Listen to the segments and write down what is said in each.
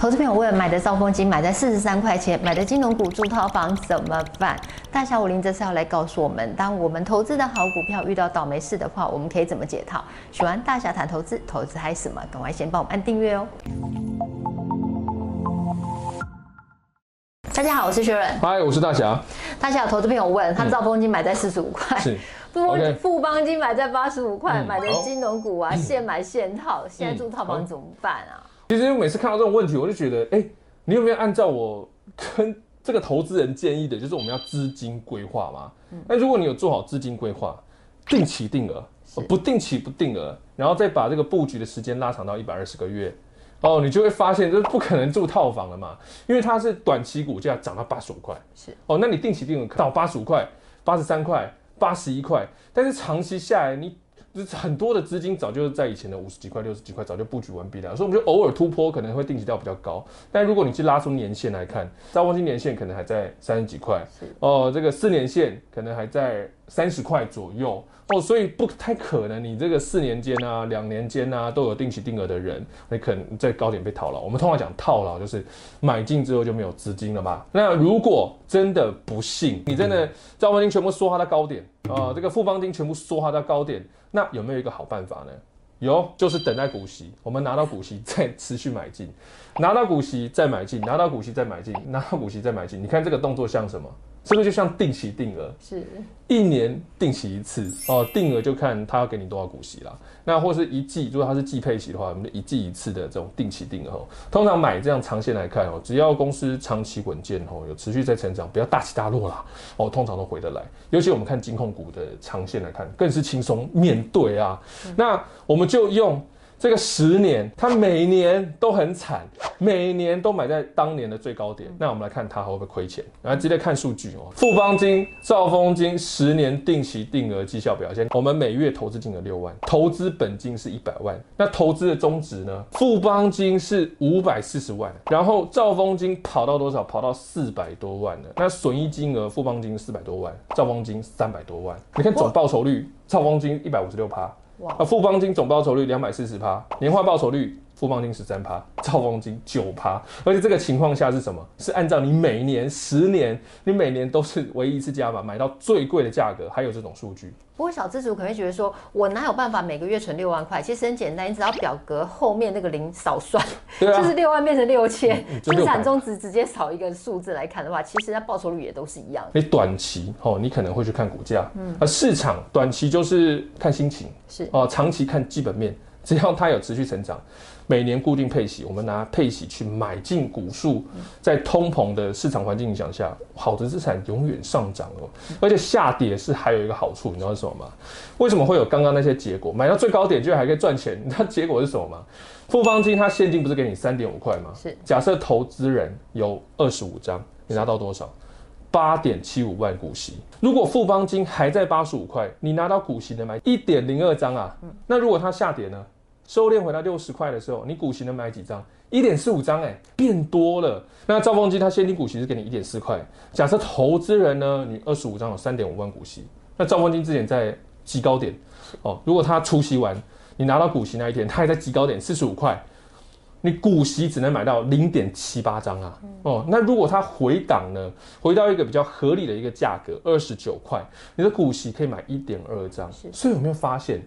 投资朋友问：买的兆丰金买在四十三块钱，买的金融股住套房怎么办？大侠武林这次要来告诉我们，当我们投资的好股票遇到倒霉事的话，我们可以怎么解套？喜欢大侠谈投资，投资还什么？赶快先帮我们按订阅哦！大家好，我是薛润。嗨，我是大侠。大侠有投资朋友问，他兆丰金买在四十五块，是富富邦金买在八十五块，买的金融股啊，现买现套，现在住套房怎么办啊？其实每次看到这种问题，我就觉得，哎，你有没有按照我跟这个投资人建议的，就是我们要资金规划嘛？那如果你有做好资金规划，定期定额，不定期不定额，然后再把这个布局的时间拉长到一百二十个月，哦，你就会发现，这不可能住套房了嘛，因为它是短期股价涨到八十五块，是哦，那你定期定额到八十五块、八十三块、八十一块，但是长期下来你。就是很多的资金早就在以前的五十几块、六十几块早就布局完毕了，所以我们就偶尔突破可能会定期掉比较高。但如果你去拉出年限来看，兆丰金年限可能还在三十几块，哦，这个四年线可能还在三十块左右。哦，所以不太可能，你这个四年间啊、两年间啊都有定期定额的人，你可能在高点被套牢。我们通常讲套牢，就是买进之后就没有资金了嘛。那如果真的不幸，你真的兆丰金全部梭哈到高点啊、呃，这个富邦金全部梭哈到高点，那那有没有一个好办法呢？有，就是等待股息，我们拿到股息再持续买进，拿到股息再买进，拿到股息再买进，拿到股息再买进。你看这个动作像什么？是不是就像定期定额？是，一年定期一次哦。定额就看他要给你多少股息啦。那或是一季，如果他是季配息的话，我们就一季一次的这种定期定额。通常买这样长线来看哦，只要公司长期稳健哦，有持续在成长，不要大起大落啦哦，通常都回得来。尤其我们看金控股的长线来看，更是轻松面对啊。那我们就用。这个十年，它每年都很惨，每年都买在当年的最高点。那我们来看它会不会亏钱？来直接看数据哦。富邦金、兆丰金十年定期定额绩效表现，我们每月投资金额六万，投资本金是一百万。那投资的终值呢？富邦金是五百四十万，然后兆丰金跑到多少？跑到四百多万了。那损益金额，富邦金四百多万，兆丰金三百多万。你看总报酬率，兆丰金一百五十六趴。啊，富邦金总报酬率两百四十趴，年化报酬率富邦金十三趴，兆丰金九趴，而且这个情况下是什么？是按照你每年十年，你每年都是唯一一次加码买到最贵的价格，还有这种数据。不过小资族可能会觉得说，我哪有办法每个月存六万块？其实很简单，你只要表格后面那个零少算，啊、就是六万变成六千，资产中值直接少一个数字来看的话，其实它报酬率也都是一样的。你短期哦，你可能会去看股价，嗯，而市场短期就是看心情，是哦，长期看基本面。只要它有持续成长，每年固定配息，我们拿配息去买进股数，在通膨的市场环境影响下，好的资产永远上涨哦。而且下跌是还有一个好处，你知道是什么吗？为什么会有刚刚那些结果？买到最高点居然还可以赚钱，你知道结果是什么吗？富邦金它现金不是给你三点五块吗？是。假设投资人有二十五张，你拿到多少？八点七五万股息，如果富邦金还在八十五块，你拿到股息能买一点零二张啊。那如果它下跌呢？收敛回到六十块的时候，你股息能买几张？一点四五张，哎，变多了。那兆丰金它现金股息是给你一点四块。假设投资人呢，你二十五张有三点五万股息，那兆丰金之前在极高点哦。如果它出息完，你拿到股息那一天，它还在极高点四十五块。你股息只能买到零点七八张啊，哦，那如果它回档呢，回到一个比较合理的一个价格，二十九块，你的股息可以买一点二张。所以有没有发现，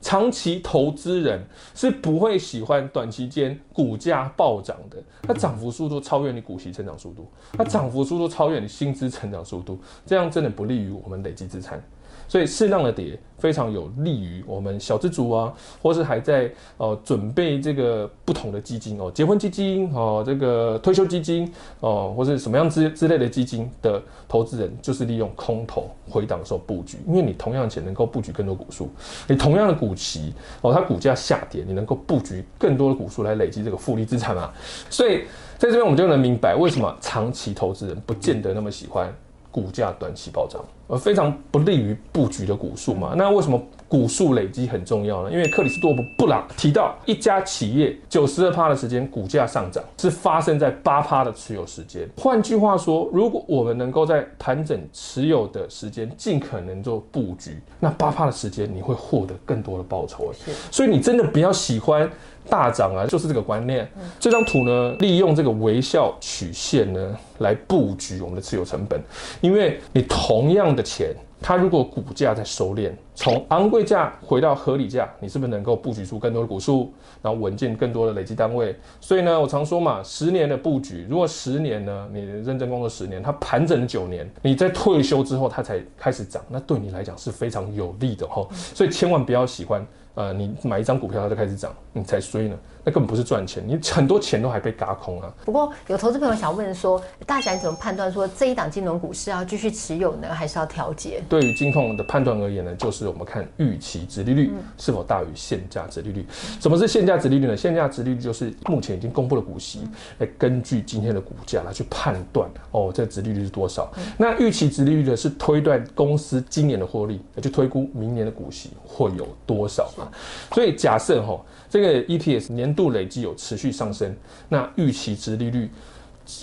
长期投资人是不会喜欢短期间股价暴涨的，它涨幅速度超越你股息成长速度，它涨幅速度超越你薪资成长速度，这样真的不利于我们累积资产。所以适当的跌非常有利于我们小资族啊，或是还在呃准备这个不同的基金哦，结婚基金哦，这个退休基金哦，或是什么样之之类的基金的投资人，就是利用空头回档的时候布局，因为你同样的钱能够布局更多股数，你同样的股息哦，它股价下跌，你能够布局更多的股数来累积这个复利资产嘛。所以在这边我们就能明白为什么长期投资人不见得那么喜欢股价短期暴涨。呃非常不利于布局的股数嘛。那为什么股数累积很重要呢？因为克里斯多布布朗提到，一家企业九十二趴的时间股价上涨是发生在八趴的持有时间。换句话说，如果我们能够在盘整持有的时间尽可能做布局，那八趴的时间你会获得更多的报酬。所以你真的比较喜欢。大涨啊，就是这个观念。这张图呢，利用这个微笑曲线呢来布局我们的持有成本。因为你同样的钱，它如果股价在收敛，从昂贵价回到合理价，你是不是能够布局出更多的股数，然后稳健更多的累积单位？所以呢，我常说嘛，十年的布局，如果十年呢，你认真工作十年，它盘整九年，你在退休之后它才开始涨，那对你来讲是非常有利的吼。所以千万不要喜欢。呃，你买一张股票，它就开始涨，你才衰呢。那根本不是赚钱，你很多钱都还被轧空啊。不过有投资朋友想问说，大侠你怎么判断说这一档金融股是要继续持有呢，还是要调节？对于金控的判断而言呢，就是我们看预期值利率是否大于现价值利率。什么是现价值利率呢？现价值利率就是目前已经公布的股息，来根据今天的股价来去判断哦，这个殖利率是多少。那预期值利率呢，是推断公司今年的获利，来去推估明年的股息会有多少嘛。所以假设哈。这个 EPS 年度累计有持续上升，那预期值利率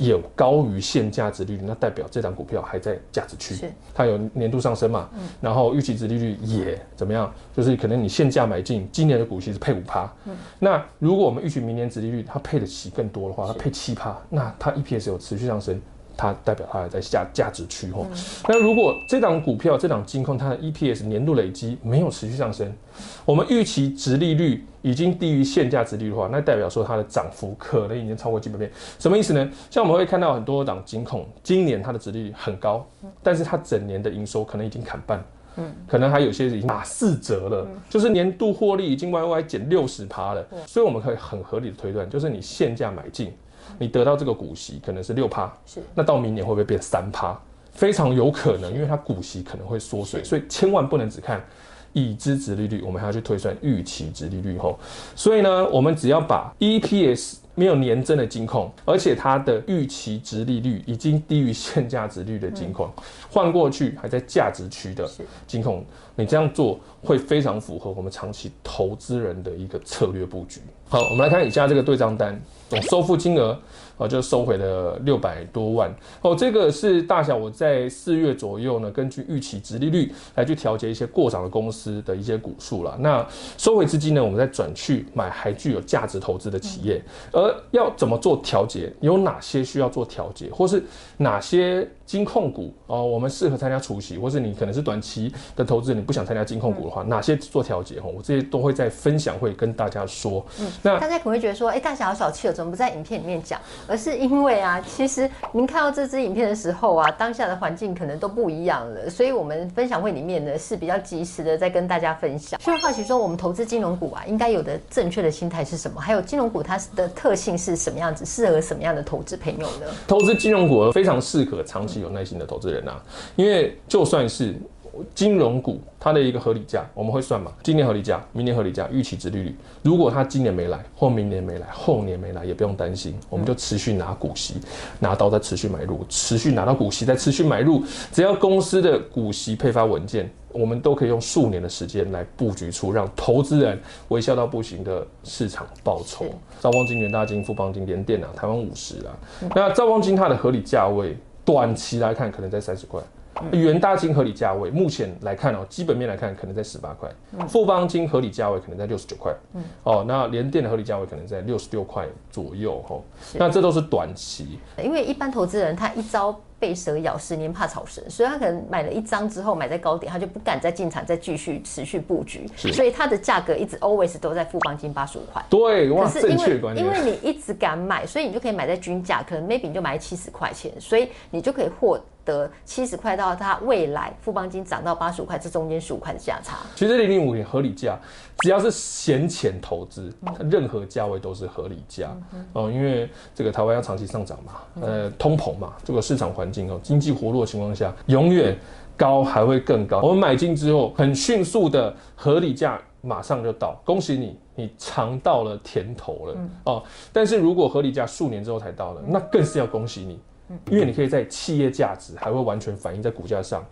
有高于现价值利率，那代表这档股票还在价值区，它有年度上升嘛，然后预期值利率也怎么样？就是可能你现价买进，今年的股息是配五趴，那如果我们预期明年值利率它配的息更多的话，它配七趴，那它 EPS 有持续上升。它代表它还在下价值区吼，那如果这档股票这档金控它的 EPS 年度累积没有持续上升，我们预期值利率已经低于现价值利率的话，那代表说它的涨幅可能已经超过基本面。什么意思呢？像我们会看到很多档金控，今年它的值利率很高，但是它整年的营收可能已经砍半，嗯，可能还有些已经打四折了，就是年度获利已经 YY 减六十趴了，所以我们可以很合理的推断，就是你现价买进。你得到这个股息可能是六趴，是，那到明年会不会变三趴？非常有可能，因为它股息可能会缩水，所以千万不能只看已知值利率，我们还要去推算预期值利率吼。所以呢，我们只要把 EPS 没有年增的金控，而且它的预期值利率已经低于现价值率的金控，换过去还在价值区的金控，你这样做会非常符合我们长期投资人的一个策略布局。好，我们来看以下这个对账单，总收付金额。哦，就收回了六百多万哦，这个是大小我在四月左右呢，根据预期值利率来去调节一些过涨的公司的一些股数了。那收回资金呢，我们再转去买还具有价值投资的企业。而要怎么做调节？有哪些需要做调节，或是哪些金控股哦，我们适合参加除息，或是你可能是短期的投资人，你不想参加金控股的话，哪些做调节？哈，我这些都会在分享会跟大家说。嗯，那大家可能会觉得说，哎、欸，大侠好小气了，怎么不在影片里面讲？而是因为啊，其实您看到这支影片的时候啊，当下的环境可能都不一样了，所以我们分享会里面呢是比较及时的在跟大家分享。就好奇说，我们投资金融股啊，应该有的正确的心态是什么？还有金融股它的特性是什么样子？适合什么样的投资朋友呢？投资金融股非常适合长期有耐心的投资人啊，因为就算是。金融股它的一个合理价，我们会算嘛？今年合理价，明年合理价，预期值利率。如果它今年没来，或明年没来，后年没来，也不用担心，我们就持续拿股息，拿到再持续买入，持续拿到股息再持续买入。只要公司的股息配发稳健，我们都可以用数年的时间来布局出让投资人微笑到不行的市场报酬。兆丰金、元大金、富邦金、联电啊，台湾五十啊。那兆丰金它的合理价位，短期来看可能在三十块。元大金合理价位，目前来看哦，基本面来看可能在十八块，富邦金合理价位可能在六十九块，嗯，哦，那联电的合理价位可能在六十六块左右，吼，那这都是短期。因为一般投资人他一朝被蛇咬，十年怕草绳，所以他可能买了一张之后买在高点，他就不敢再进场，再继续持续布局，所以它的价格一直 always 都在富邦金八十五块。对，哇，正确观念。因为你一直敢买，所以你就可以买在均价，可能 maybe 你就买七十块钱，所以你就可以获。得七十块到它未来富邦金涨到八十五块，这中间十五块的价差。其实零零五零合理价，只要是闲钱投资，任何价位都是合理价哦。因为这个台湾要长期上涨嘛，呃，通膨嘛，这个市场环境哦，经济活络的情况下，永远高还会更高。我们买进之后，很迅速的合理价马上就到，恭喜你，你尝到了甜头了哦。但是如果合理价数年之后才到了，那更是要恭喜你。因为你可以在企业价值还会完全反映在股价上，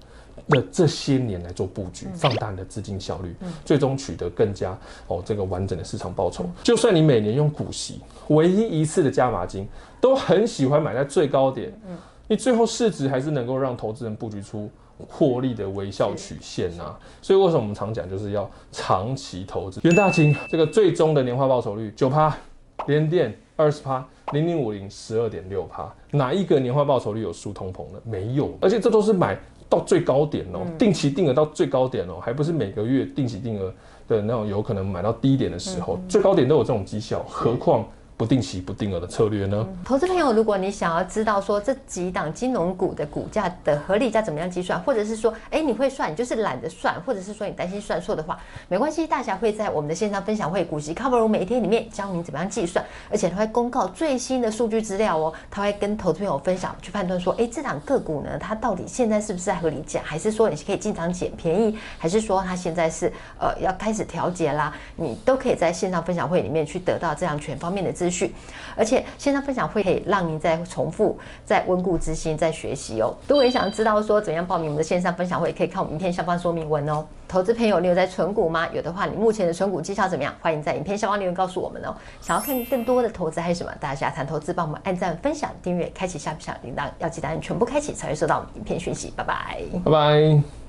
的这些年来做布局，放大你的资金效率，最终取得更加哦这个完整的市场报酬。就算你每年用股息，唯一一次的加码金，都很喜欢买在最高点，你最后市值还是能够让投资人布局出获利的微笑曲线啊。所以为什么我们常讲就是要长期投资？袁大金这个最终的年化报酬率九趴，联电二十趴，零零五零十二点六趴，哪一个年化报酬率有输通膨的？没有，而且这都是买。到最高点哦，定期定额到最高点哦，还不是每个月定期定额的那种，有可能买到低点的时候，最高点都有这种绩效，何况？不定期不定额的策略呢？投资朋友，如果你想要知道说这几档金融股的股价的合理价怎么样计算，或者是说，哎，你会算，你就是懒得算，或者是说你担心算错的话，没关系，大侠会在我们的线上分享会股息 Cover 每一天里面教你怎么样计算，而且他会公告最新的数据资料哦，他会跟投资朋友分享，去判断说，哎，这档个股呢，它到底现在是不是在合理价，还是说你是可以进场捡便宜，还是说它现在是呃要开始调节啦？你都可以在线上分享会里面去得到这样全方面的资讯讯。而且线上分享会可以让您再重复、再温故知新、再学习哦。如果你想知道说怎样报名我们的线上分享会，可以看我们影片下方说明文哦。投资朋友，你有在存股吗？有的话，你目前的存股绩效怎么样？欢迎在影片下方留言告诉我们哦。想要看更多的投资还是什么？大家谈投资，帮我们按赞、分享、订阅、开启下小铃铛，要记得按全部开启才会收到我们影片讯息。拜拜，拜拜。